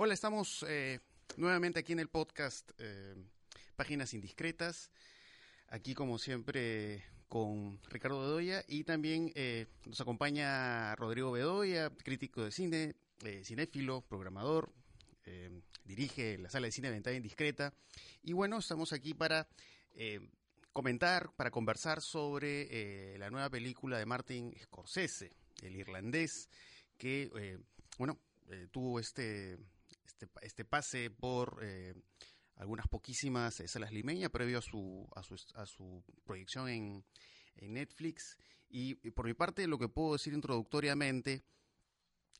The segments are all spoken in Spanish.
Hola, estamos eh, nuevamente aquí en el podcast eh, Páginas Indiscretas. Aquí, como siempre, con Ricardo Bedoya y también eh, nos acompaña Rodrigo Bedoya, crítico de cine, cinéfilo, programador, dirige la sala de cine Ventana Indiscreta. Y bueno, estamos aquí para comentar, para conversar sobre la nueva película de Martin Scorsese, el irlandés, que, bueno, tuvo este este, este, pase por eh, algunas poquísimas salas limeñas previo a su, a su, a su proyección en, Netflix. Y, por mi parte, lo que puedo decir introductoriamente,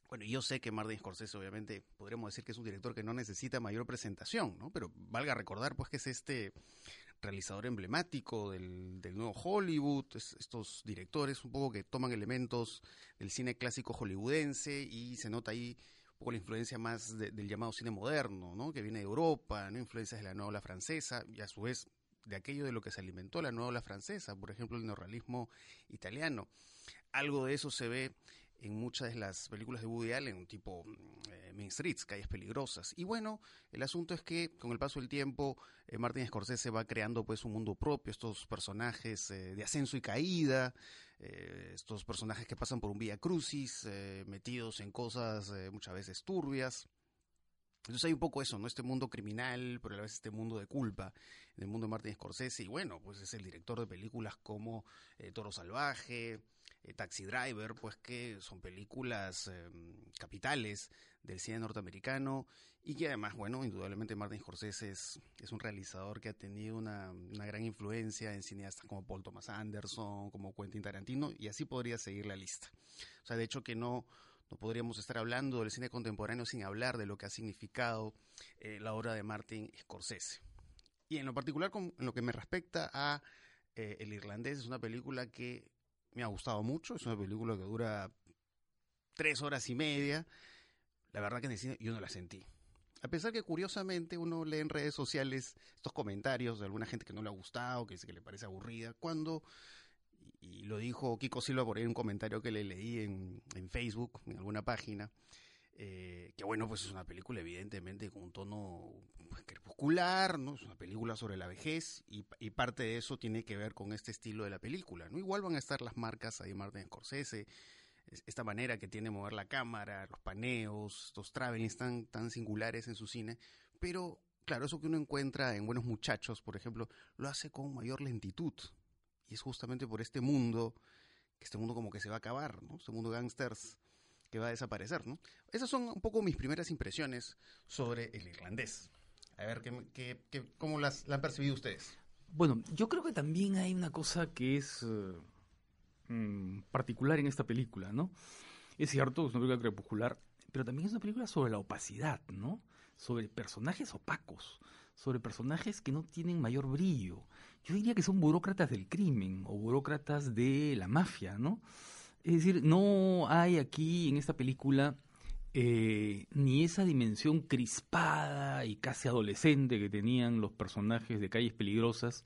bueno, yo sé que Martin Scorsese, obviamente, podríamos decir que es un director que no necesita mayor presentación, ¿no? Pero valga recordar, pues, que es este realizador emblemático del, del nuevo Hollywood, estos directores un poco que toman elementos del cine clásico hollywoodense y se nota ahí poco la influencia más del llamado cine moderno, ¿no? que viene de Europa, ¿no? influencias de la nueva ola francesa y a su vez de aquello de lo que se alimentó la nueva ola francesa, por ejemplo el neorrealismo italiano. Algo de eso se ve en muchas de las películas de Woody Allen, tipo eh, Main Streets, calles peligrosas. Y bueno, el asunto es que con el paso del tiempo, eh, Martin Scorsese va creando pues un mundo propio, estos personajes eh, de ascenso y caída, eh, estos personajes que pasan por un vía crucis, metidos en cosas muchas veces turbias. Entonces hay un poco eso, ¿no? Este mundo criminal, pero a la vez este mundo de culpa, en el mundo de Martin Scorsese. Y bueno, pues es el director de películas como Toro Salvaje, eh, Taxi Driver, pues que son películas em, capitales del cine norteamericano y que además, bueno, indudablemente Martin Scorsese es, es un realizador que ha tenido una, gran influencia en cineastas como Paul Thomas Anderson, como Quentin Tarantino y así podría seguir la lista. O sea, de hecho que no, no podríamos estar hablando del cine contemporáneo sin hablar de lo que ha significado eh, la obra de Martin Scorsese. Y en lo particular, con, en lo que me respecta a eh, El Irlandés, es una película que me ha gustado mucho. Es una película que dura tres horas y media. La verdad que en el cine yo no la sentí. A pesar que curiosamente uno lee en redes sociales estos comentarios de alguna gente que no le ha gustado, que dice que le parece aburrida, cuando, y, lo dijo Kiko Silva por ahí en un comentario que le leí en, en Facebook, en alguna página, eh, que bueno, pues es una película evidentemente con un tono crepuscular, ¿no? Es una película sobre la vejez y, parte de eso tiene que ver con este estilo de la película, ¿no? Igual van a estar las marcas ahí Martin Scorsese, esta manera que tiene mover la cámara, los paneos, estos travelings tan, tan singulares en su cine, pero claro, eso que uno encuentra en Buenos Muchachos, por ejemplo, lo hace con mayor lentitud. Y es justamente por este mundo, que este mundo como que se va a acabar, ¿no? Este mundo gangsters que va a desaparecer, ¿no? Esas son un poco mis primeras impresiones sobre el irlandés. A ver, ¿qué, qué, cómo las, la han percibido ustedes? Bueno, yo creo que también hay una cosa que es eh, mm, particular en esta película, ¿no? Es cierto, es una película crepuscular, pero también es una película sobre la opacidad, ¿no? Sobre personajes opacos, sobre personajes que no tienen mayor brillo. Yo diría que son burócratas del crimen o burócratas de la mafia, ¿no? Es decir, no hay aquí en esta película eh, ni esa dimensión crispada y casi adolescente que tenían los personajes de Calles Peligrosas,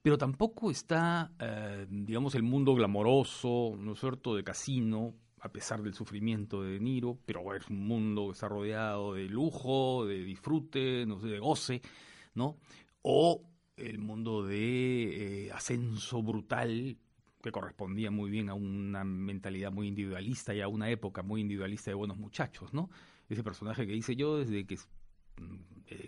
pero tampoco está, eh, digamos, el mundo glamoroso, ¿no es cierto?, de casino, a pesar del sufrimiento de, Niro, pero es un mundo que está rodeado de lujo, de disfrute, no sé, de goce, ¿no? O el mundo de eh, ascenso brutal que correspondía muy bien a una mentalidad muy individualista y a una época muy individualista de buenos muchachos, ¿no? Ese personaje que dice yo desde que,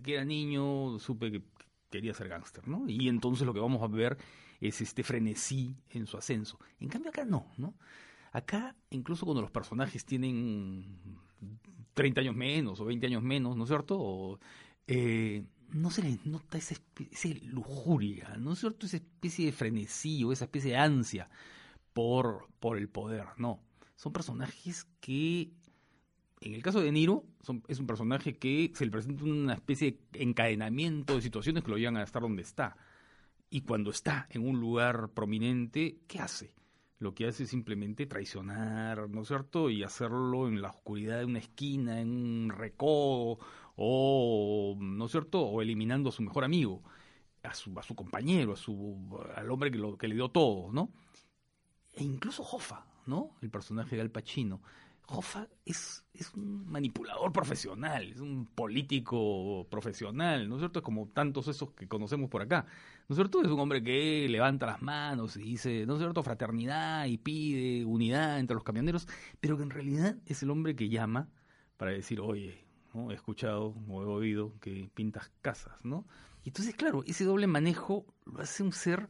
que era niño supe que quería ser gángster, ¿no? Y entonces lo que vamos a ver es este frenesí en su ascenso. En cambio acá no, ¿no? Acá, incluso cuando los personajes tienen 30 años menos o 20 años menos, ¿no es cierto? Eh, no se le nota esa especie de lujuria, ¿no es cierto? Esa especie de frenesí o esa especie de ansia por, por el poder, no. Son personajes que, en el caso de Niro, es un personaje que se le presenta una especie de encadenamiento de situaciones que lo llevan a estar donde está. Y cuando está en un lugar prominente, ¿qué hace? Lo que hace es simplemente traicionar, ¿no es cierto? Y hacerlo en la oscuridad de una esquina, en un recodo o, ¿no es cierto?, o eliminando a su mejor amigo, a su, a su compañero, a su, al hombre que, lo, que le dio todo, ¿no? E incluso Hoffa, ¿no? El personaje de Al Pacino. Hoffa es, es un manipulador profesional, es un político profesional, ¿no es cierto? Como tantos esos que conocemos por acá, ¿no es cierto? Es un hombre que levanta las manos y dice, ¿no es cierto?, fraternidad y pide unidad entre los camioneros, pero que en realidad es el hombre que llama para decir, oye, ¿no? he escuchado o he oído que pintas casas, ¿no? Y entonces, claro, ese doble manejo lo hace un ser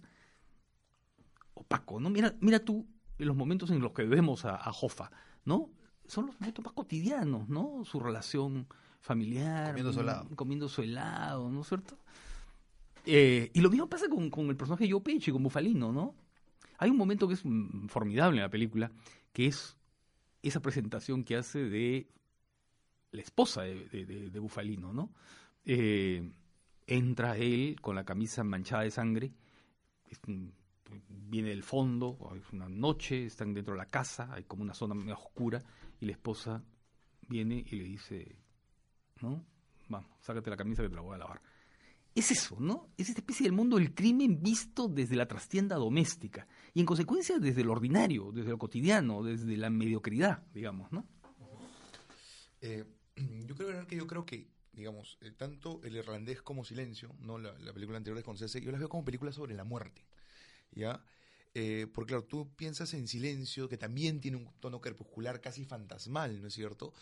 opaco, ¿no? Mira, mira tú los momentos en los que vemos a, a Hoffa, ¿no? son los momentos más cotidianos, ¿no? Su relación familiar. Comiendo su helado. Comiendo su helado, ¿no es cierto? Eh, y lo mismo pasa con, con el personaje de Joe Pesci, con Bufalino, ¿no? Hay un momento que es mm, formidable en la película, que es esa presentación que hace de la esposa de, de, Bufalino, ¿no? Eh, entra él con la camisa manchada de sangre, viene del fondo, es una noche, están dentro de la casa, hay como una zona medio oscura, y la esposa viene y le dice, ¿no? Vamos, sácate la camisa que te la voy a lavar. Es eso, ¿no? Es esta especie del mundo del crimen visto desde la trastienda doméstica y en consecuencia desde lo ordinario, desde lo cotidiano, desde la mediocridad, digamos, ¿no? Eh, yo creo que yo creo que, digamos, eh, tanto el irlandés como Silencio, no la, la película anterior de Scorsese, yo las veo como películas sobre la muerte, ¿ya? Eh, porque claro, tú piensas en Silencio, que también tiene un tono crepuscular casi fantasmal, ¿no es cierto?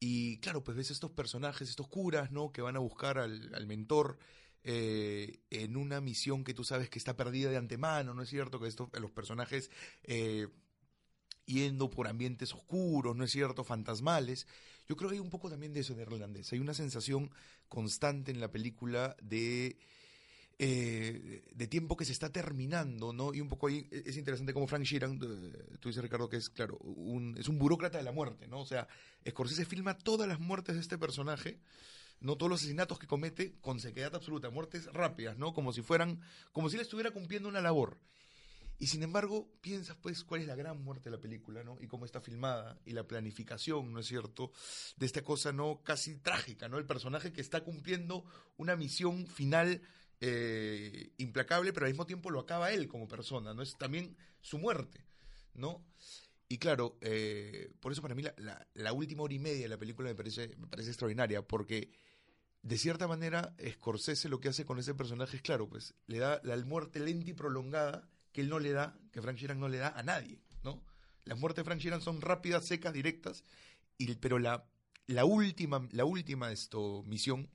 Y claro, pues ves estos personajes, estos curas, ¿no? Que van a buscar al mentor eh, en una misión que tú sabes que está perdida de antemano, ¿no es cierto? Que estos, los personajes eh, yendo por ambientes oscuros, ¿no es cierto? Fantasmales. Yo creo que hay un poco también de eso de irlandés. Hay una sensación constante en la película de, eh, de tiempo que se está terminando, ¿no? Y un poco ahí es interesante como Frank Sheeran, eh, tú dices Ricardo que es, claro, un, es un burócrata de la muerte, ¿no? O sea, Scorsese filma todas las muertes de este personaje, no todos los asesinatos que comete con sequedad absoluta, muertes rápidas, ¿no? Como si fueran, como si él estuviera cumpliendo una labor. Y sin embargo, piensas pues cuál es la gran muerte de la película, ¿no? Y cómo está filmada y la planificación, ¿no es cierto? De esta cosa, ¿no? Casi trágica, ¿no? El personaje que está cumpliendo una misión final eh, implacable, pero al mismo tiempo lo acaba él como persona, ¿no? Es también su muerte, ¿no? Y claro, eh, por eso para mí la, la, la, última hora y media de la película me parece, me parece extraordinaria, porque de cierta manera Scorsese lo que hace con ese personaje es, claro, pues le da la muerte lenta y prolongada que él no le da, que Frank Sheeran no le da a nadie, ¿no? Las muertes de Frank Sheeran son rápidas, secas, directas, y, pero la, la última, la última esto, misión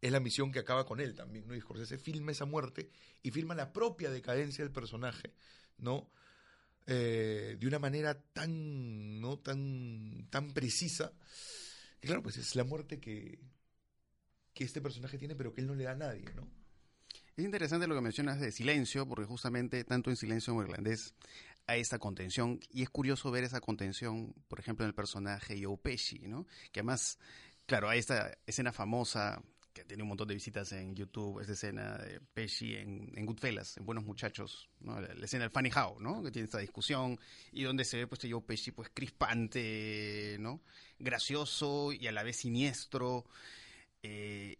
es la misión que acaba con él también, ¿no? Y Scorsese filma esa muerte y filma la propia decadencia del personaje, ¿no? Eh, de una manera tan, ¿no? Tan, tan precisa, que claro, pues es la muerte que, que este personaje tiene, pero que él no le da a nadie, ¿no? Es interesante lo que mencionas de silencio, porque justamente tanto en silencio como en irlandés hay esta contención, y es curioso ver esa contención, por ejemplo, en el personaje Joe Pesci, ¿no? Que además, claro, hay esta escena famosa que tiene un montón de visitas en YouTube, esta escena de Pesci en, en Goodfellas, en Buenos Muchachos, ¿no? La, escena del Funny How, ¿no? Que tiene esta discusión, y donde se ve pues Joe Pesci pues crispante, ¿no? Gracioso y a la vez siniestro, eh,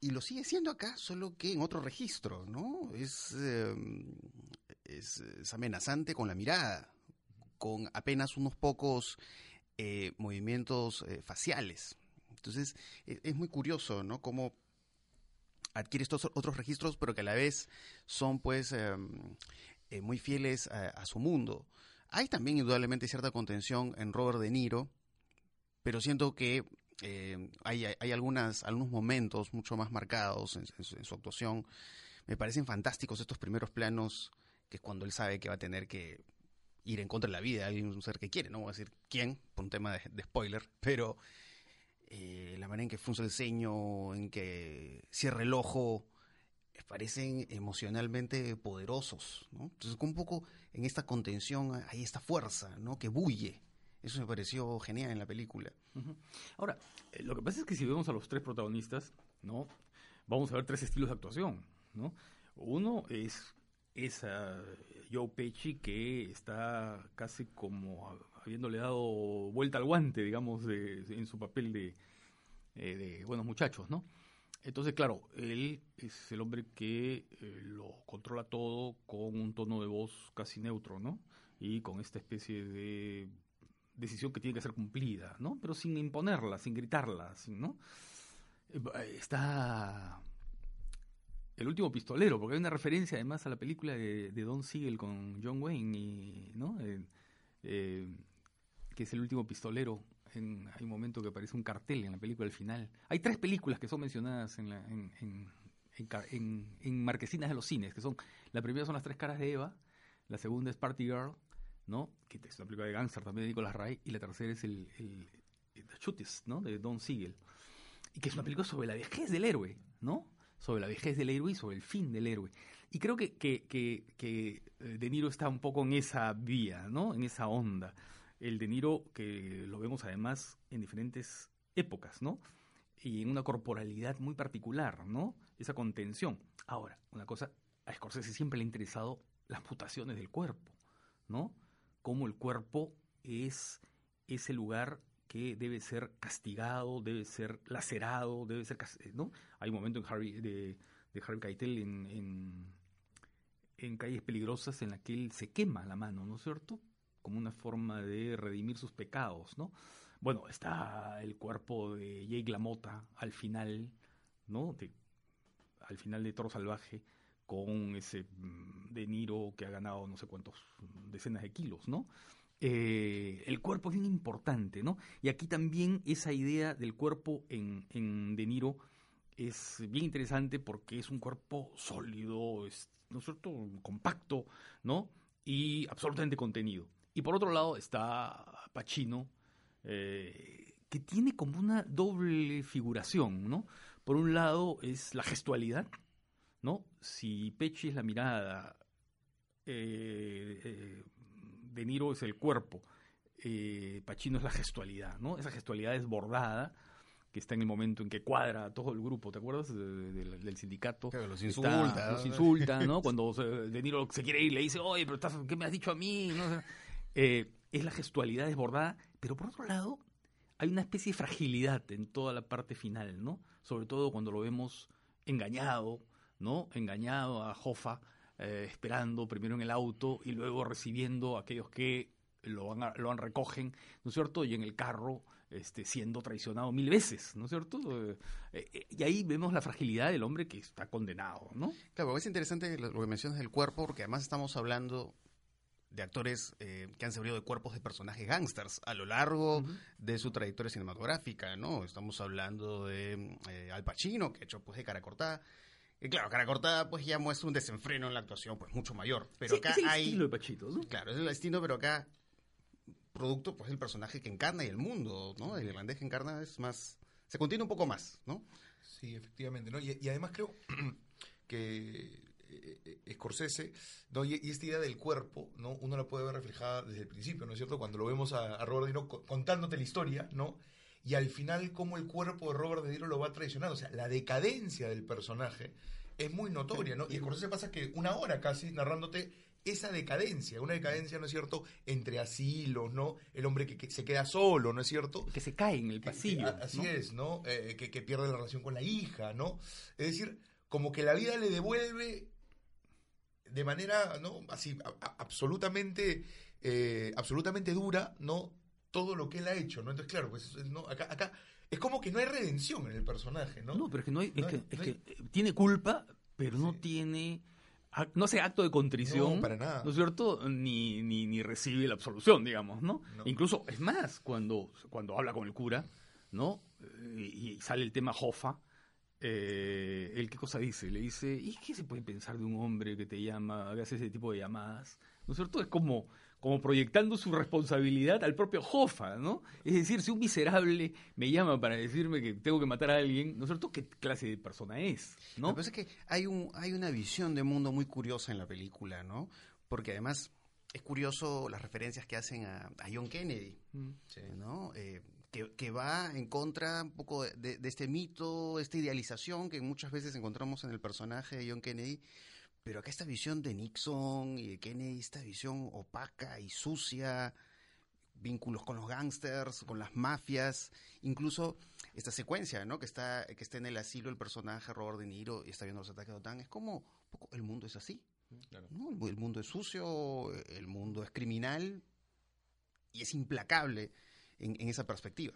y lo sigue siendo acá, solo que en otro registro, ¿no? Es, eh, es, amenazante con la mirada, con apenas unos pocos eh, movimientos eh, faciales. Entonces, es, es, muy curioso, ¿no? Cómo adquiere estos otros registros, pero que a la vez son, pues, eh, muy fieles a, a, su mundo. Hay también, indudablemente, cierta contención en Robert De Niro, pero siento que eh, hay, hay algunas, algunos momentos mucho más marcados en, su, actuación. Me parecen fantásticos estos primeros planos, que es cuando él sabe que va a tener que ir en contra de la vida de alguien, un ser que quiere, no voy a decir quién, por un tema de, de spoiler, pero eh, la manera en que funciona el ceño, en que cierra el ojo, parecen emocionalmente poderosos, ¿no? Entonces, un poco en esta contención hay esta fuerza, ¿no? Que bulle. Eso me pareció genial en la película. Ahora, eh, lo que pasa es que si vemos a los tres protagonistas, ¿no? Vamos a ver tres estilos de actuación, ¿no? Uno es esa Joe Pesci que está casi como habiéndole dado vuelta al guante, digamos, en su papel de, eh, de buenos muchachos, ¿no? Entonces, claro, él es el hombre que eh, lo controla todo con un tono de voz casi neutro, ¿no? Y con esta especie de decisión que tiene que ser cumplida, ¿no? Pero sin imponerla, sin gritarla, ¿no? Eh, está el último pistolero, porque hay una referencia además a la película de, Don Siegel con John Wayne, y, ¿no? Que es el último pistolero. En, hay un momento que aparece un cartel en la película al final. Hay tres películas que son mencionadas en, la, en, en, marquesinas de los cines, que son, la primera son Las tres caras de Eva, la segunda es Party Girl, ¿no? Que es una película de gangster también de Nicolas Ray, y la tercera es el, el, The ¿no? De Don Siegel. Y que es una película sobre la vejez del héroe, ¿no? Sobre la vejez del héroe y sobre el fin del héroe. Y creo que, que, que, que eh, De Niro está un poco en esa vía, ¿no? En esa onda. El De Niro que lo vemos además en diferentes épocas, ¿no? Y en una corporalidad muy particular, ¿no? Esa contención. Ahora, una cosa, a Scorsese siempre le ha interesado las mutaciones del cuerpo, ¿no? Cómo el cuerpo es ese lugar que debe ser castigado, debe ser lacerado, debe ser, ¿no? Hay un momento en Harry, de, de Harry Keitel en, en, Calles Peligrosas en la que él se quema la mano, ¿no es cierto? Como una forma de redimir sus pecados, ¿no? Bueno, está el cuerpo de Jake LaMotta al final, ¿no? al final de Toro Salvaje, con ese mm, De Niro que ha ganado no sé cuántos decenas de kilos, ¿no? Eh, el cuerpo es bien importante, ¿no? Y aquí también esa idea del cuerpo en, en De Niro es bien interesante porque es un cuerpo sólido, es, ¿no es cierto? Compacto, ¿no? Y absolutamente contenido. Y por otro lado está Pacino, eh, que tiene como una doble figuración, ¿no? Por un lado es la gestualidad, ¿no? Si Pechi es la mirada, eh, eh, De Niro es el cuerpo, eh, Pacino es la gestualidad, ¿no? Esa gestualidad desbordada que está en el momento en que cuadra todo el grupo, ¿te acuerdas? del sindicato. Claro, los insulta. los insulta, ¿no? Cuando De Niro se quiere ir, le dice, oye, pero estás, ¿qué me has dicho a mí? Es la gestualidad desbordada, pero por otro lado, hay una especie de fragilidad en toda la parte final, ¿no? Sobre todo cuando lo vemos engañado, ¿no? Engañado a Jofa, eh, esperando primero en el auto y luego recibiendo a aquellos que lo, van lo han recogen, ¿no es cierto? Y en el carro este, siendo traicionado mil veces, ¿no es cierto? Eh, eh, y ahí vemos la fragilidad del hombre que está condenado, ¿no? Claro, es interesante lo que mencionas del cuerpo, porque además estamos hablando de actores que han servido de cuerpos de personajes gángsters a lo largo de su trayectoria cinematográfica, ¿no? Estamos hablando de Al Pacino, que ha hecho pues de cara cortada, y claro, cara cortada pues ya muestra un desenfreno en la actuación pues mucho mayor. Pero acá es el hay... estilo de Pachito, ¿no? Claro, es el estilo, pero acá producto pues el personaje que encarna y el mundo, ¿no? El irlandés que encarna es más... Se contiene un poco más, ¿no? Sí, efectivamente, ¿no? Y, además creo que eh, eh, Scorsese, ¿no? Y, esta idea del cuerpo, ¿no? Uno la puede ver reflejada desde el principio, ¿no es cierto? Cuando lo vemos a, a Robert De Niro contándote la historia, ¿no? Y al final cómo el cuerpo de Robert De Niro lo va traicionando, o sea, la decadencia del personaje es muy notoria, ¿no? Y Scorsese pasa que una hora casi narrándote esa decadencia, una decadencia, ¿no es cierto?, entre asilos, ¿no? El hombre que, se queda solo, ¿no es cierto? Que se cae en el pasillo. así es, ¿no? Eh, que, pierde la relación con la hija, ¿no? Es decir, como que la vida le devuelve de manera, ¿no? Así, absolutamente, eh, absolutamente dura, ¿no? Todo lo que él ha hecho, ¿no? Entonces, claro, pues, ¿no? Acá, acá es como que no hay redención en el personaje, ¿no? No, pero es que no hay, es, que, tiene culpa, pero no tiene no sé, acto de contrición, no, para nada. ¿no es cierto? Ni, ni, ni recibe la absolución, digamos, ¿no? Incluso, es más, cuando, cuando habla con el cura, ¿no? Y, sale el tema Jofa, eh, él qué cosa dice, le dice, ¿y qué se puede pensar de un hombre que te llama, que hace ese tipo de llamadas? ¿No es cierto? Es como, como proyectando su responsabilidad al propio Hoffa, ¿no? Es decir, si un miserable me llama para decirme que tengo que matar a alguien, ¿no es cierto? ¿Qué clase de persona es? ¿no? Lo que pasa es que hay, un, hay una visión de mundo muy curiosa en la película, ¿no? Porque además es curioso las referencias que hacen a, John Kennedy, mm. ¿no? Eh, que, va en contra un poco de, de, este mito, esta idealización que muchas veces encontramos en el personaje de John Kennedy, pero acá esta visión de Nixon y de Kennedy, esta visión opaca y sucia, vínculos con los gángsters, con las mafias, incluso esta secuencia, ¿no? Que está, que está en el asilo el personaje Robert De Niro y está viendo los ataques de OTAN, es como, poco, el mundo es así. ¿no? El mundo es sucio, el mundo es criminal, y es implacable en, en esa perspectiva.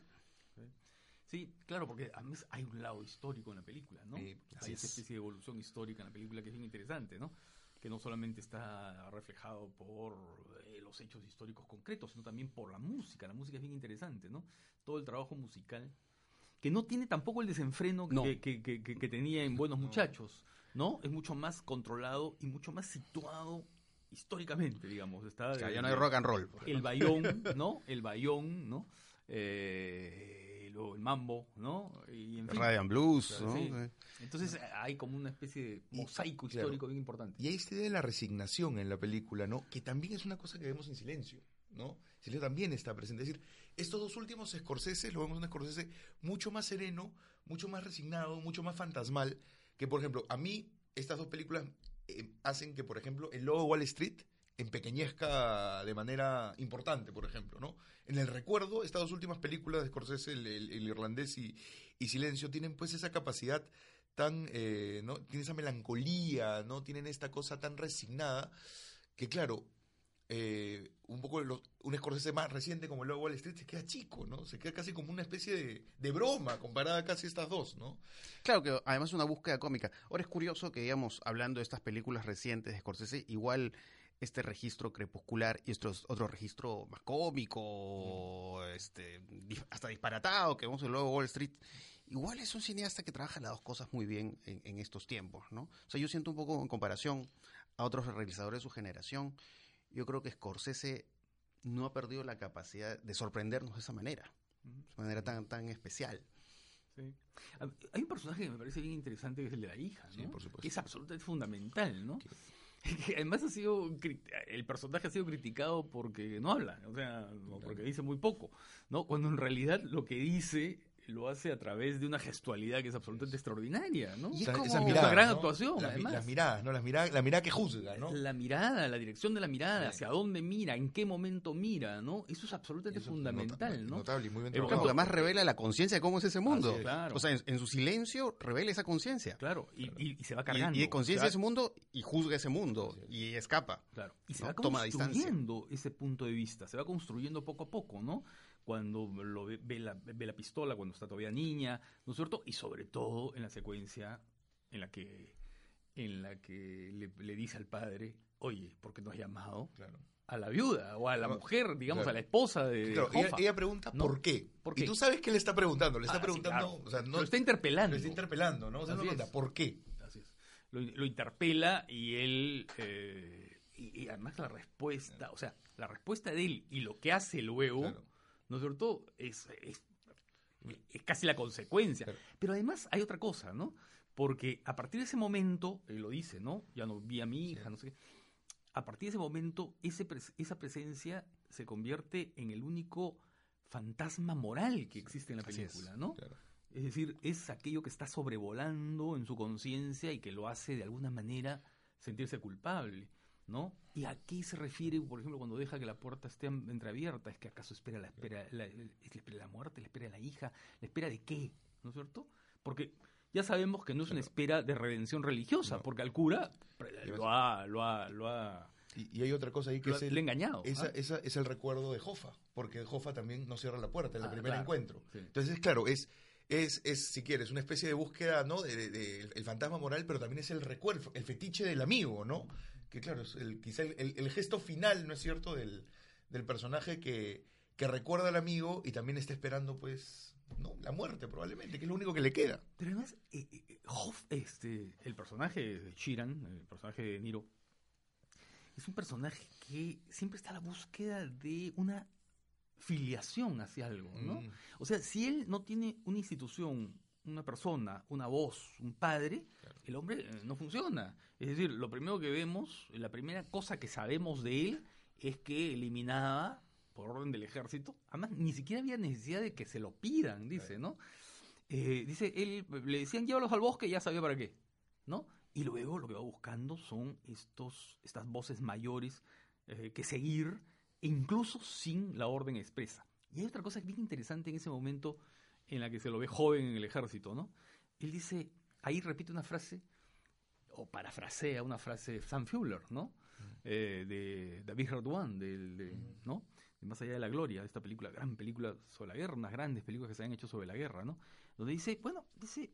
Sí, claro, porque además hay un lado histórico en la película, ¿no? Sí, hay esa especie de evolución histórica en la película que es bien interesante, ¿no? Que no solamente está reflejado por eh, los hechos históricos concretos, sino también por la música. La música es bien interesante, ¿no? Todo el trabajo musical, que no tiene tampoco el desenfreno No. que, que- que- que tenía en Buenos Muchachos, ¿no? Es mucho más controlado y mucho más situado históricamente, digamos. Está O sea, de- ya no hay de- rock and roll. el bayón, ¿no? El bayón, ¿no? Eh, luego el mambo, ¿no? Y en fin. Radiant Blues, Claro, ¿no? sí. Entonces hay como una especie de Y- mosaico claro. histórico bien importante. Y hay esta idea de la resignación en la película, ¿no? Que también es una cosa que vemos en silencio, ¿no? Silencio también está presente. Es decir, estos dos últimos Scorsese, lo vemos en un Scorsese mucho más sereno, mucho más resignado, mucho más fantasmal, que por ejemplo, a mí estas dos películas eh, hacen que, por ejemplo, el logo Wall Street empequeñezca de manera importante, por ejemplo, ¿no? En el recuerdo, estas dos últimas películas de Scorsese, el, el- el irlandés y, y Silencio, tienen pues esa capacidad tan, eh, ¿no? Tienen esa melancolía, ¿no? Tienen esta cosa tan resignada que, claro, eh, un poco los- un Scorsese más reciente como el Wall Street se queda chico, ¿no? Se queda casi como una especie de, de broma comparada casi a estas dos, ¿no? Claro que además es una búsqueda cómica. Ahora es curioso que, digamos, hablando de estas películas recientes de Scorsese, igual este registro crepuscular y otro, otro registro más cómico, este, di- hasta disparatado, que vemos en luego Wall Street, igual es un cineasta que trabaja las dos cosas muy bien en, en estos tiempos, ¿no? O sea, yo siento un poco en comparación a otros realizadores de su generación, yo creo que Scorsese no ha perdido la capacidad de sorprendernos de esa manera, de esa manera tan, tan especial. Sí. Ah, Hay un personaje que me parece bien interesante que es el de la hija, ¿no? Sí, por supuesto. Que es absolutamente fundamental, ¿no? Que- Que además ha sido el personaje ha sido criticado porque no habla, o sea, porque dice muy poco, ¿no? Cuando en realidad lo que dice lo hace a través de una gestualidad que es absolutamente extraordinaria, ¿no? Y es como- una gran ¿no? actuación, además. las miradas, ¿no? Las miradas, la mirada que juzga, ¿no? La mirada, la dirección de la mirada, Sí. hacia dónde mira, en qué momento mira, ¿no? Eso es absolutamente Eso es fundamental, nota- ¿no? Notable y muy bien Pero además revela la conciencia de cómo es ese mundo. Es. Claro. O sea, en, en su silencio revela esa conciencia. Claro, y, y- y se va cargando. y de conciencia de se ese mundo y juzga ese mundo y escapa. Claro, y se ¿no? va Toma distancia. construyendo ese punto de vista, se va construyendo poco a poco, ¿no? Cuando lo ve, ve la, ve la pistola, cuando está todavía niña, ¿no es cierto? Y sobre todo en la secuencia en la que, en la que le, le dice al padre, oye, ¿por qué no has llamado Claro. a la viuda o a la mujer, digamos, claro. a la esposa de, Claro, ella, pregunta ¿no? por qué. ¿Por Y qué? tú sabes que le está preguntando, le está Ah, sí, preguntando, claro. o sea, no lo está interpelando. lo está interpelando, ¿no? O sea, no pregunta. ¿por qué? Así es. Lo, lo interpela y él. eh, y, y además la respuesta, o sea, la respuesta de él y lo que hace luego. ¿No es cierto? Es, es, es casi la consecuencia. Pero además hay otra cosa, ¿no? Porque a partir de ese momento, él lo dice, ¿no? Ya no vi a mi hija, Sí. no sé qué. A partir de ese momento, ese esa presencia se convierte en el único fantasma moral que existe en la es. película, ¿no? Claro. Es decir, es aquello que está sobrevolando en su conciencia y que lo hace de alguna manera sentirse culpable, ¿no? ¿Y a qué se refiere, por ejemplo, cuando deja que la puerta esté entreabierta? ¿Es que acaso espera la, espera, la, espera la muerte, le espera la hija, le espera de qué? ¿No es cierto? Porque ya sabemos que no es una espera de redención religiosa, No. porque al cura Y lo ha, lo ha, lo ha, Y, y hay otra cosa ahí que lo es ha- el, le engañado. esa, ¿ah? ese es el recuerdo de Jofa, porque Jofa también no cierra la puerta en el Ah, primer claro. encuentro. Sí. Entonces, claro, es, es, es, si quieres, una especie de búsqueda, ¿no? De, de- de- el fantasma moral, pero también es el recuerdo, el fetiche del amigo, ¿no? Que claro, es el, quizá el, el- el gesto final, ¿no es cierto?, del, del personaje que, que recuerda al amigo y también está esperando, pues, ¿no? La muerte, probablemente, que es lo único que le queda. Pero además, eh, eh, Hoff, este, el personaje de Chiran, el personaje de Niro, es un personaje que siempre está a la búsqueda de una filiación hacia algo, ¿no? Mm. O sea, si él no tiene una institución, una persona, una voz, un padre, Claro. el hombre eh, no funciona. Es decir, lo primero que vemos, la primera cosa que sabemos de él es que eliminaba por orden del ejército. Además, ni siquiera había necesidad de que se lo pidan, dice, ¿no? Eh, dice, él le decían llévalos al bosque y ya sabía para qué, ¿no? Y luego lo que va buscando son estos, estas voces mayores eh, que seguir, incluso sin la orden expresa. Y hay otra cosa bien interesante en ese momento en la que se lo ve joven en el ejército, ¿no? Él dice, ahí repite una frase, o parafrasea una frase de Sam Fuller, ¿no? Eh, de David Hardwan, del, de- ¿no? Más allá de la gloria, esta película, gran película sobre la guerra, unas grandes películas que se han hecho sobre la guerra, ¿no? Donde dice, bueno, dice,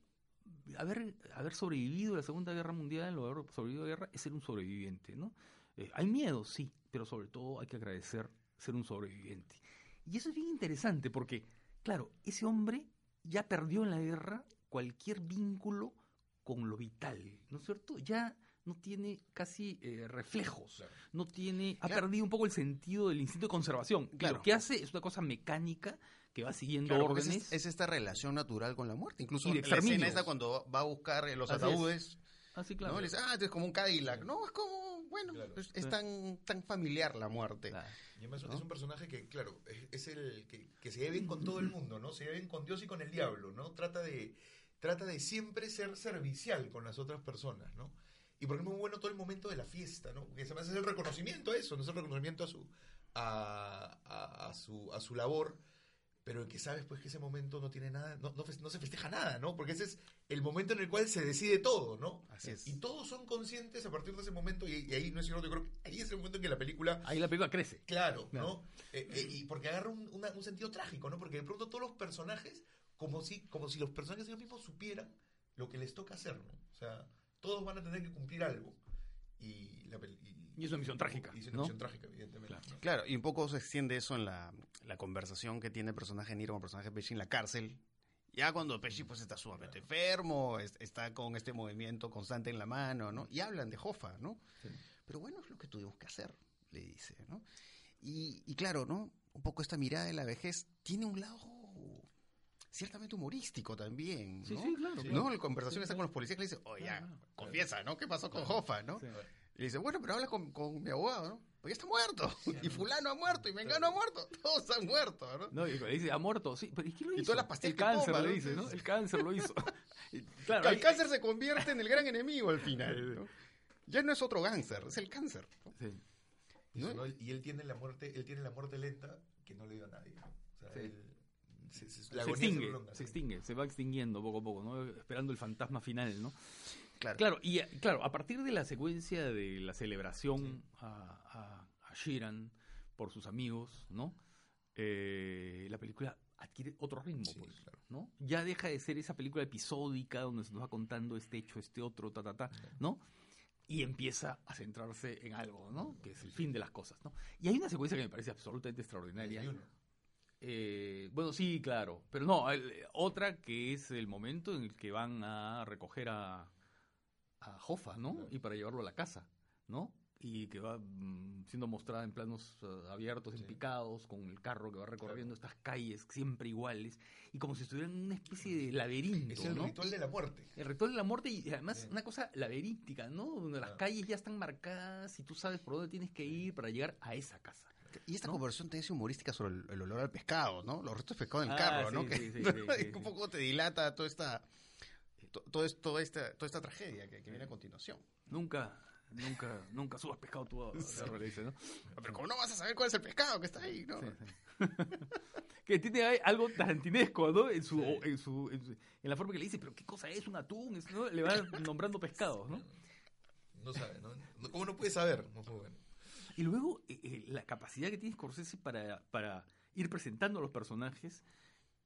haber, haber sobrevivido a la Segunda Guerra Mundial o haber sobrevivido a la guerra es ser un sobreviviente, ¿no? Eh, hay miedo, sí, pero sobre todo hay que agradecer ser un sobreviviente. Y eso es bien interesante porque, claro, ese hombre ya perdió en la guerra cualquier vínculo con lo vital, ¿no es cierto? Ya no tiene casi eh, reflejos, Claro. no tiene, ha Claro. perdido un poco el sentido del instinto de conservación. Claro. Lo que hace es una cosa mecánica que va siguiendo Claro, órdenes. es, es esta relación natural con la muerte. Incluso Y la escena cuando va a buscar los Así es. Ataúdes, Ah, sí, ¿no? claro. Le dice, ah, es como un Cadillac. No, es como, bueno, Claro. es, es tan, tan familiar la muerte. Claro. Y además ¿No? es un personaje que, claro, es, es el que, que se lleva bien con todo el mundo, ¿no? Se lleva bien con Dios y con el diablo, ¿no? Trata de, trata de siempre ser servicial con las otras personas, ¿no? Y porque es muy bueno todo el momento de la fiesta, ¿no? Porque se me hace el reconocimiento a eso, no es el reconocimiento a su, a, a- a su, a su labor, pero que sabes pues que ese momento no tiene nada, no, no, no se festeja nada, ¿no? Porque ese es el momento en el cual se decide todo, ¿no? Así es. Y todos son conscientes a partir de ese momento, y, y ahí no es cierto, yo creo que ahí es el momento en que la película Ahí la película crece. Claro, Claro. ¿no? Eh, eh, y porque agarra un, una- un sentido trágico, ¿no? Porque de pronto todos los personajes, como si, como si los personajes ellos mismos supieran lo que les toca hacer, ¿no? O sea, todos van a tener que cumplir algo. Y, la, pel- Y es una misión trágica, Y es una ¿no? misión trágica, evidentemente. Claro. ¿no? Claro, y un poco se extiende eso en la, la conversación que tiene el personaje Niro con el personaje Pesci en la cárcel. Ya cuando Pesci pues está sumamente enfermo, es- está con este movimiento constante en la mano, ¿no? Y hablan de Jofa, ¿no? Sí. Pero bueno, es lo que tuvimos que hacer, le dice, ¿no? Y, y claro, ¿no? Un poco esta mirada de la vejez tiene un lado ciertamente humorístico también, ¿no? Sí, sí, claro. Sí. ¿No? La conversación Sí, está con los policías que le dice, oye, ya, Claro, claro. confiesa, ¿no? ¿Qué pasó con. Jofa, no? Y le dice, bueno, pero habla con, con mi abogado, ¿no? Porque está muerto. Y fulano ha muerto, y Mengano ha muerto. Todos han muerto, ¿no? No, y le dice, ha muerto, sí, pero ¿y qué lo Y hizo? todas las pastillas El que cáncer toma, dice, ¿no? El cáncer lo hizo. Y, claro, el cáncer se convierte en el gran enemigo al final, ¿no? Ya no es otro cáncer, es el cáncer. ¿no? Sí. Y. Y él tiene la muerte, él tiene la muerte lenta que no le dio a nadie. ¿no? O sea, Sí. él, se, la extingue, prolonga, se ¿no? extingue, se va extinguiendo poco a poco, ¿no? Esperando el fantasma final, ¿no? Claro. Claro, y eh, claro, a partir de la secuencia de la celebración a, a, a Sheeran por sus amigos, ¿no? Eh, la película adquiere otro ritmo, Sí, pues, claro. ¿no? Ya deja de ser esa película episódica donde se nos va contando este hecho, este otro, ta, ta, ta, ¿no? Y empieza a centrarse en algo, ¿no? Que es el fin de las cosas, ¿no? Y hay una secuencia que me parece absolutamente extraordinaria. Eh, bueno, sí, claro. Pero no, el- otra que es el momento en el que van a recoger a, a Jofa, ¿no? Claro. Y para llevarlo a la casa, ¿no? Y que va mm, siendo mostrada en planos eh, abiertos, Sí. en picados, con el carro que va recorriendo estas calles siempre iguales, y como si estuvieran en una especie de laberinto, Es el ¿no? ritual de la muerte. El ritual de la muerte y además Sí. una cosa laberíntica, ¿no? Donde las calles ya están marcadas y tú sabes por dónde tienes que ir para llegar a esa casa. Y esta ¿no? conversación te dice humorística sobre el, el olor al pescado, ¿no? Los restos de pescado en el Ah, carro, sí, ¿no? sí, Que sí, sí, sí, un poco te dilata toda esta, to- todo esto, toda esta, toda esta tragedia que, que viene a continuación. Nunca, nunca, nunca subas pescado tú a a- le dice, ¿no? Pero ¿cómo no vas a saber cuál es el pescado que está ahí, no? Sí, sí. que tiene algo tarantinesco, ¿no? En su, Sí. en su, en su- en la forma que le dice, pero qué cosa es un atún, Es, ¿no? Le va nombrando pescados, ¿no? No sabe, ¿no? No- ¿Cómo no puede saber? No puede, bueno. Y luego eh, eh, la capacidad que tiene Scorsese para, para ir presentando a los personajes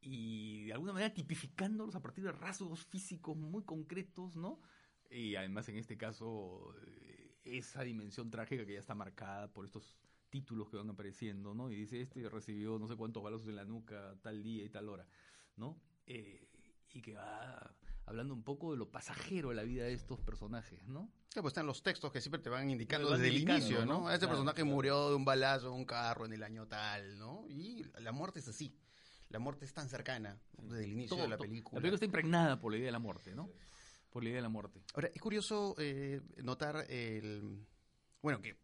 y de alguna manera tipificándolos a partir de rasgos físicos muy concretos, ¿no? Y además en este caso eh, esa dimensión trágica que ya está marcada por estos títulos que van apareciendo, ¿no? Y dice, este recibió no sé cuántos balazos en la nuca tal día y tal hora, ¿no? Eh, y que va hablando un poco de lo pasajero de la vida de estos personajes, ¿no? Claro, pues están los textos que siempre te van indicando van desde indicando, el inicio, ¿no? ¿no? Este Claro, personaje claro. murió de un balazo en un carro en el año tal, ¿no? Y la muerte es así. La muerte es tan cercana desde el inicio Todo- de la película. La película está impregnada por la idea de la muerte, ¿no? Por la idea de la muerte. Ahora, es curioso eh, notar el... Bueno, que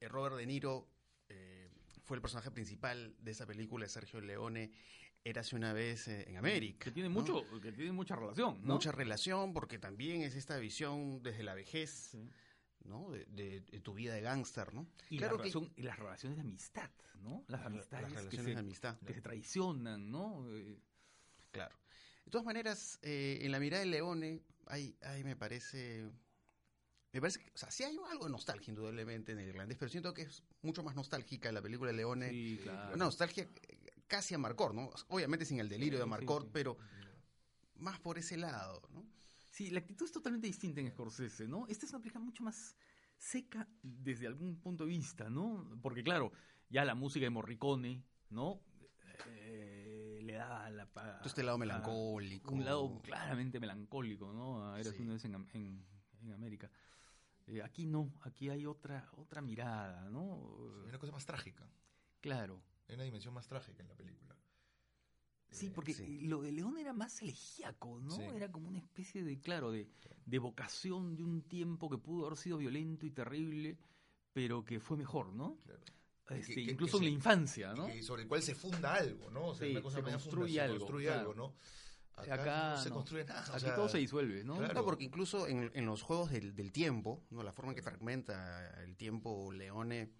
eh, Robert De Niro eh, fue el personaje principal de esa película de Sergio Leone, Érase una vez eh, en América. Que tiene ¿no? mucho, que tiene mucha relación, ¿no? Mucha relación, porque también es esta visión desde la vejez, Sí. ¿no? De, de- de tu vida de gángster, ¿no? Y, Claro la que- y las relaciones de amistad, ¿no? Las amistades Las que, relaciones se, de amistad. que se traicionan, ¿no? Eh, Claro. De todas maneras, eh, en la mirada de Leone hay, hay, me parece, me parece que, o sea, sí hay algo de nostalgia indudablemente en el irlandés, pero siento que es mucho más nostálgica la película de Leone. Sí, claro. Una nostalgia casi a Marcor, ¿no? Obviamente sin el delirio de Sí, sí, Marcor, sí. pero más por ese lado, ¿no? Sí, la actitud es totalmente distinta en Scorsese, ¿no? Esta es una película mucho más seca desde algún punto de vista, ¿no? Porque claro, ya la música de Morricone, ¿no? Eh, le da la... Todo este lado a- melancólico. Un lado claramente melancólico, ¿no? A Eras Sí. una vez en, en- en América. Eh, aquí no, aquí hay otra, otra mirada, ¿no? Hay una cosa más trágica. Claro. Hay una dimensión más trágica en la película. Sí, Eh, porque sí. lo de León era más elegíaco, ¿no? Sí. Era como una especie de, claro, de, de vocación de un tiempo que pudo haber sido violento y terrible, pero que fue mejor, ¿no? claro. Este, que- que incluso en se- la infancia, ¿no? Y sobre el cual se funda algo, ¿no? O sea, Sí, una cosa se construye funda, algo, se construye claro. algo, ¿no? Acá, Acá no se no. construye nada. o Aquí sea, todo se disuelve, ¿no? claro. No, porque incluso en, en los juegos del, del tiempo, ¿no? la forma en que fragmenta el tiempo Leone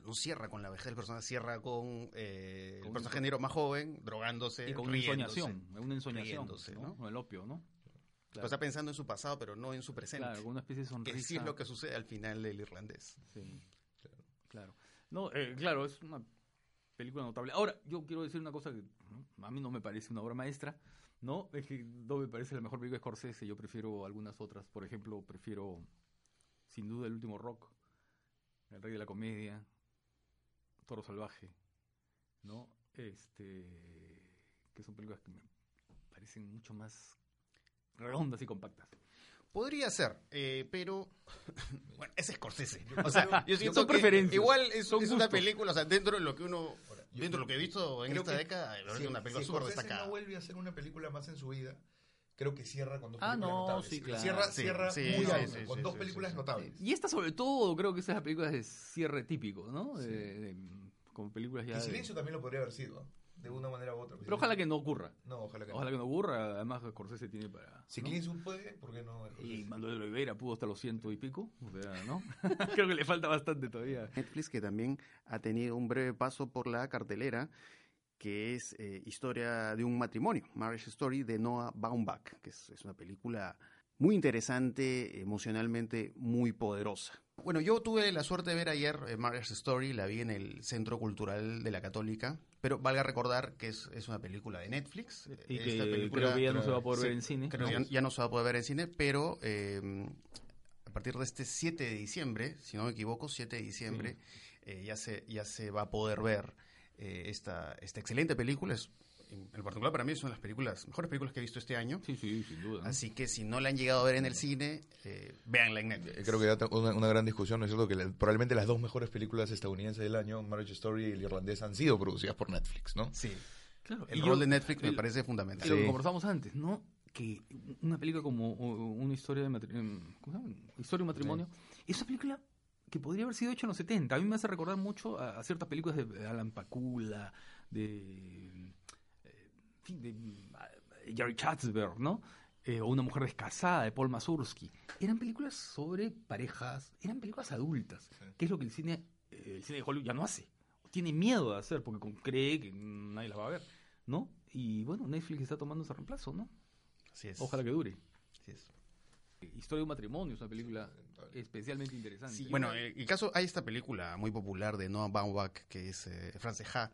no cierra con la vejez del personaje, cierra con, eh, Con el personaje negro más joven, drogándose, Y con una ensoñación, una ensoñación, riéndose, ¿no? ¿no? Con el opio, ¿no? Pero Está pensando en su pasado, pero no en su presente. Claro, una especie de sonrisa. que sí es lo que sucede al final del irlandés. Sí, claro. No, eh, claro, es una película notable. Ahora, yo quiero decir una cosa que ¿no? a mí no me parece una obra maestra, ¿no? Es que no me parece la mejor película de Scorsese, yo prefiero algunas otras. Por ejemplo, prefiero, sin duda, El último rock, El rey de la comedia, Toro salvaje, ¿no? Este, que son películas que me parecen mucho más redondas y compactas. Podría ser, eh, pero bueno, es Scorsese. O sea, yo siento son que preferencias, igual es, son es una película, o sea, dentro de lo que uno, dentro de lo que he visto en esta que década, si- una película si súper Scorsese destacada. no vuelve a hacer una película más en su vida, creo que cierra con dos Ah, películas no, notables. sí, claro. Cierra, Sí, cierra sí, muy sí, alto, sí, con sí, dos sí, películas notables. Y esta sobre todo creo que esas películas de cierre típico, ¿no? De- de- como películas ya... De- Silencio también lo podría haber sido, de una manera u otra. Pero ojalá que no ocurra. No, ojalá que Ojalá no. que no ocurra. Además, Scorsese tiene para... Si ¿no? Clint puede, ¿por qué no? Y Manuel Oliveira pudo hasta los ciento y pico. O sea, ¿no? Creo que le falta bastante todavía. Netflix que también ha tenido un breve paso por la cartelera que es eh, Historia de un matrimonio, Marriage Story de Noah Baumbach, que es, es una película muy interesante, emocionalmente muy poderosa. Bueno, yo tuve la suerte de ver ayer eh, Marriage Story, la vi en el Centro Cultural de la Católica, pero valga recordar que es, es una película de Netflix. Y Esta que película- creo que ya no se va a poder Sí, ver en cine. Creo que ya, ya no se va a poder ver en cine, pero eh, a partir de este 7 de diciembre, si no me equivoco, 7 de diciembre, eh, ya, se, ya se va a poder ver eh, esta, esta excelente película. Es, en, particular para mí es una de las películas, mejores películas que he visto este año. Sí, sí, sin duda. ¿no? Así que si no la han llegado a ver en el cine, eh, véanla en Netflix. Creo que da una, una gran discusión, ¿no es cierto? Que la- probablemente las dos mejores películas estadounidenses del año, Marriage Story y El Irlandés, han sido producidas por Netflix, ¿no? Sí, Claro. el y rol yo- de Netflix me el- parece y fundamental. lo que Sí. conversamos antes, ¿no? Que una película como o- una historia de matrimonio, ¿cómo se llama? Historia de matrimonio, es una película que podría haber sido hecha en los 70. A mí me hace recordar mucho a, a ciertas películas de Alan Pakula, de, eh, de eh, Jerry Chatsberg, ¿no? Eh, o Una mujer descasada de Paul Mazursky. Eran películas sobre parejas, eran películas adultas, Sí. que es lo que el cine, eh, el cine de Hollywood ya no hace. Tiene miedo de hacer porque cree que nadie las va a ver, ¿no? Y bueno, Netflix está tomando ese reemplazo, ¿no? Así es. Ojalá que dure. Así es. Historia de un matrimonio es una película especialmente interesante. Sí, bueno, en el caso, hay esta película muy popular de Noah Baumbach, que es eh, Frances Ha,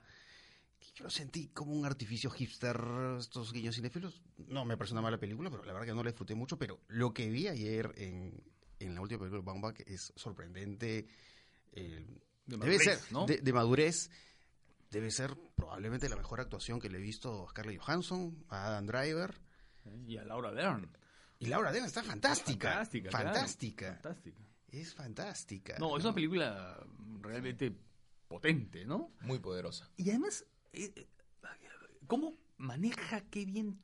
que yo lo sentí como un artificio hipster, estos guiños cinéfilos. No me pareció una mala película, pero la verdad que no la disfruté mucho, pero lo que vi ayer en, en la última película de Baumbach es sorprendente. eh, De debe madurez, ser, ¿no? de, de madurez, debe ser probablemente la mejor actuación que le he visto a Scarlett Johansson, a Adam Driver. ¿Eh? Y a Laura Dern. Y Laura Dern está fantástica. Fantástica. claro. Fantástica. Es fantástica. No, es una película realmente potente, ¿no? Muy poderosa. Y además, eh, ¿cómo maneja qué bien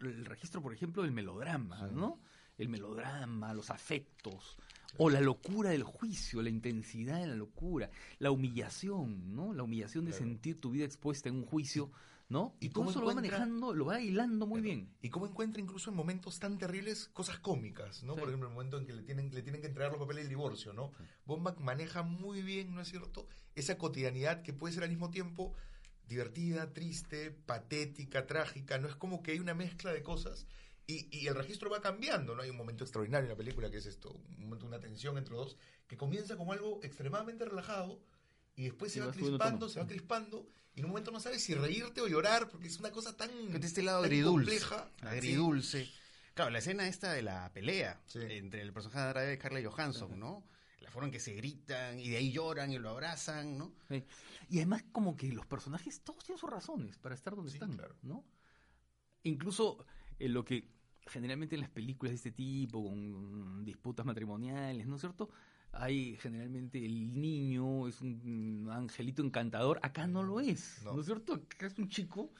el registro, por ejemplo, del melodrama, ¿no? El melodrama, los afectos, o la locura del juicio, la intensidad de la locura, la humillación, ¿no? La humillación de Claro. sentir tu vida expuesta en un juicio, ¿no? ¿Y Y cómo eso lo va manejando, lo va hilando muy bien. Y cómo encuentra incluso en momentos tan terribles cosas cómicas, ¿no? Sí. Por ejemplo, el momento en que le tienen, le tienen que entregar los papeles del divorcio, ¿no? Bombach maneja muy bien, ¿no es cierto? Esa cotidianidad que puede ser al mismo tiempo divertida, triste, patética, trágica, ¿no? Es como que hay una mezcla de cosas Y, y el registro va cambiando, ¿no? Hay un momento extraordinario en la película que es esto, un momento, una tensión entre los dos, que comienza como algo extremadamente relajado y después se Y va crispando, se va crispando y en un momento no sabes si reírte o llorar porque es una cosa tan, De este lado tan agridulce. compleja. Agridulce. Claro, la escena esta de la pelea Sí. entre el personaje de Andrade y Carla Johansson, ¿no? La forma en que se gritan y de ahí lloran y lo abrazan, ¿no? Sí. Y además como que los personajes todos tienen sus razones para estar donde Sí, están, claro. ¿no? Incluso en lo que generalmente en las películas de este tipo, con disputas matrimoniales, ¿no es cierto? Hay generalmente el niño es un angelito encantador, acá no lo es, ¿no, No. es cierto? Acá es un chico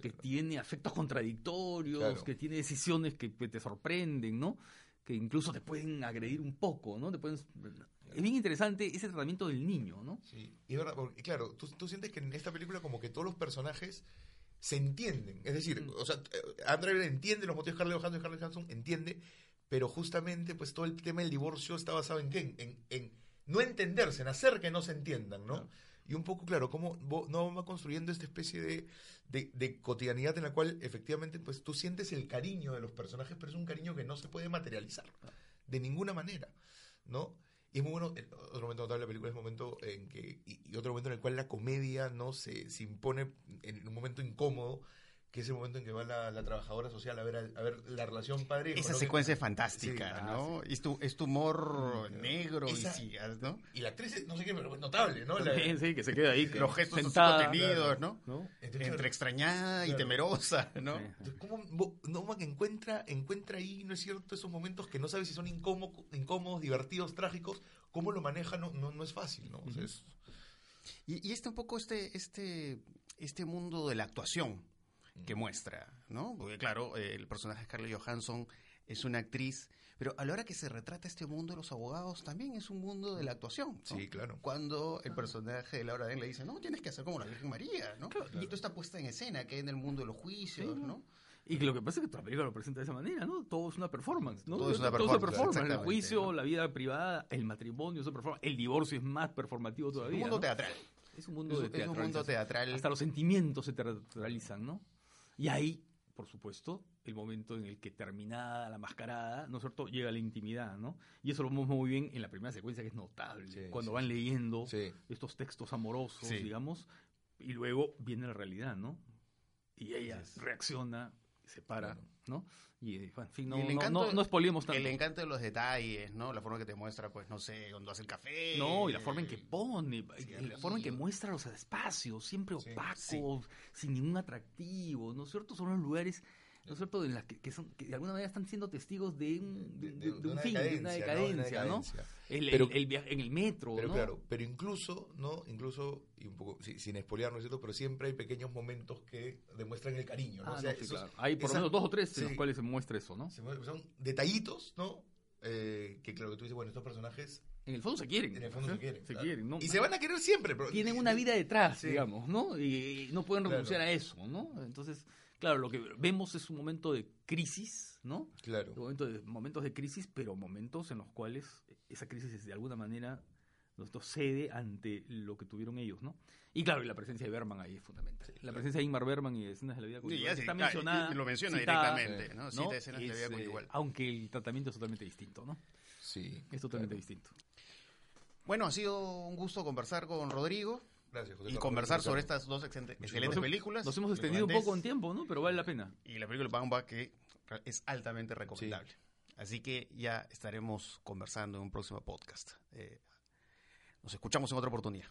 que tiene afectos contradictorios, Claro. que tiene decisiones que, que te sorprenden, ¿no? Que incluso te pueden agredir un poco, ¿no? Te pueden... Es bien interesante ese tratamiento del niño, ¿no? Sí, y es verdad, porque claro, tú, tú sientes que en esta película como que todos los personajes se entienden. Es decir, o sea, eh, Andrea entiende los motivos de Scarlett Johansson y Scarlett Johansson entiende, pero justamente pues todo el tema del divorcio está basado en qué? En, en, en no entenderse, en hacer que no se entiendan, ¿no? Claro. Y un poco, claro, cómo no va construyendo esta especie de, de, de cotidianidad en la cual efectivamente pues tú sientes el cariño de los personajes, pero es un cariño que no se puede materializar de ninguna manera, ¿no? Y es muy bueno, el otro momento notable de la película es el momento en que, y, y otro momento en el cual la comedia no se, se impone en un momento incómodo, que es el momento en que va la, la trabajadora social a ver, a, ver la relación padre Esa ¿no? secuencia es Sí, fantástica, ah, ¿no? Es, tu, es tu humor Mm, negro y sí, ¿no? Y la actriz, no sé qué, pero es notable, ¿no? La- Sí, sí, que se queda ahí. Los gestos sentada, contenidos, ¿no? ¿no? entonces, Entre claro, extrañada y temerosa, ¿no? Entonces, ¿cómo encuentra, encuentra ahí, ¿no es cierto? Esos momentos que no sabes si son incómodos, incómodos divertidos, trágicos, cómo lo maneja no, no, no es fácil, ¿no? O sea, es- Y, y este un poco este, este, este mundo de la actuación que muestra, ¿no? Porque claro, eh, el personaje de Scarlett Johansson es una actriz, pero a la hora que se retrata este mundo de los abogados también es un mundo de la actuación. ¿no? Sí, claro. Cuando el personaje de Laura Den le dice, no, tienes que hacer como la Virgen María, ¿no? Claro, Y esto está puesta en escena, que hay en el mundo de los juicios, Sí, ¿no? Y lo que pasa es que toda la película lo presenta de esa manera, ¿no? Todo es una performance, ¿no? Todo es una Todo performance, El juicio, ¿no? la vida privada, el matrimonio es una performance. El divorcio es más performativo todavía. Un mundo ¿no? teatral. Es un mundo Es, de es un mundo teatral. Hasta los sentimientos se teatralizan, ¿no? Y ahí, por supuesto, el momento en el que terminada la mascarada, ¿no es cierto?, llega la intimidad, ¿no? Y eso lo vemos muy bien en la primera secuencia que es notable, Sí, cuando sí, van leyendo Sí. estos textos amorosos, digamos, y luego viene la realidad, ¿no? Y ella reacciona, se para, Claro. ¿no? Y, eh, en fin, no, no, no, no spoilemos tanto. El encanto de los detalles, ¿no? La forma que te muestra, pues, no sé, cuando hace el café. No, y la forma en que pone, y la forma en que muestra los espacios, siempre Sí, opacos, sin ningún atractivo, ¿no es cierto? Son los lugares, ¿no es cierto?, en las que, que son, que de alguna manera están siendo testigos de un, de, de- de un fin, de una decadencia, ¿no? decadencia. El, Pero- el- el via- en el metro, Pero ¿no? claro, pero incluso, ¿no? Incluso, y un poco, sí, sin espolear, ¿no es cierto? Pero siempre hay pequeños momentos que demuestran el cariño, ¿no? Ah, O sea, no, sí, esos- claro. Hay por lo menos dos o tres en los cuales se muestra eso, ¿no? son detallitos, ¿no? Eh, que claro que tú dices, bueno, estos personajes En el fondo se quieren. en el fondo ¿sí? se quieren. Se claro. quieren, ¿no? Y se van a querer siempre, pero Tienen una vida detrás, Sí. digamos, ¿no? Y, y no pueden Claro. renunciar a eso, ¿no? Entonces, claro, lo que vemos es un momento de crisis, ¿no? Claro. Momento de- momentos de crisis, pero momentos en los cuales esa crisis de alguna manera nosotros cede ante lo que tuvieron ellos, ¿no? Y claro, y la presencia de Berman ahí es fundamental. la claro. presencia de Ingmar Berman y de escenas de la vida Sí, conyugal sí, está mencionada. lo menciona directamente, ¿no? ¿no? Cita escenas de la vida Es, eh, conyugal. aunque el tratamiento es totalmente distinto, ¿no? Sí. Es totalmente claro. distinto. Bueno, ha sido un gusto conversar con Rodrigo Gracias, José y conversar sobre estas dos excelentes, películas. Nos hemos extendido un poco en tiempo, ¿no? Pero vale la pena. Y la película Bamba que es altamente recomendable. Así que ya estaremos conversando en un próximo podcast. Eh, nos escuchamos en otra oportunidad.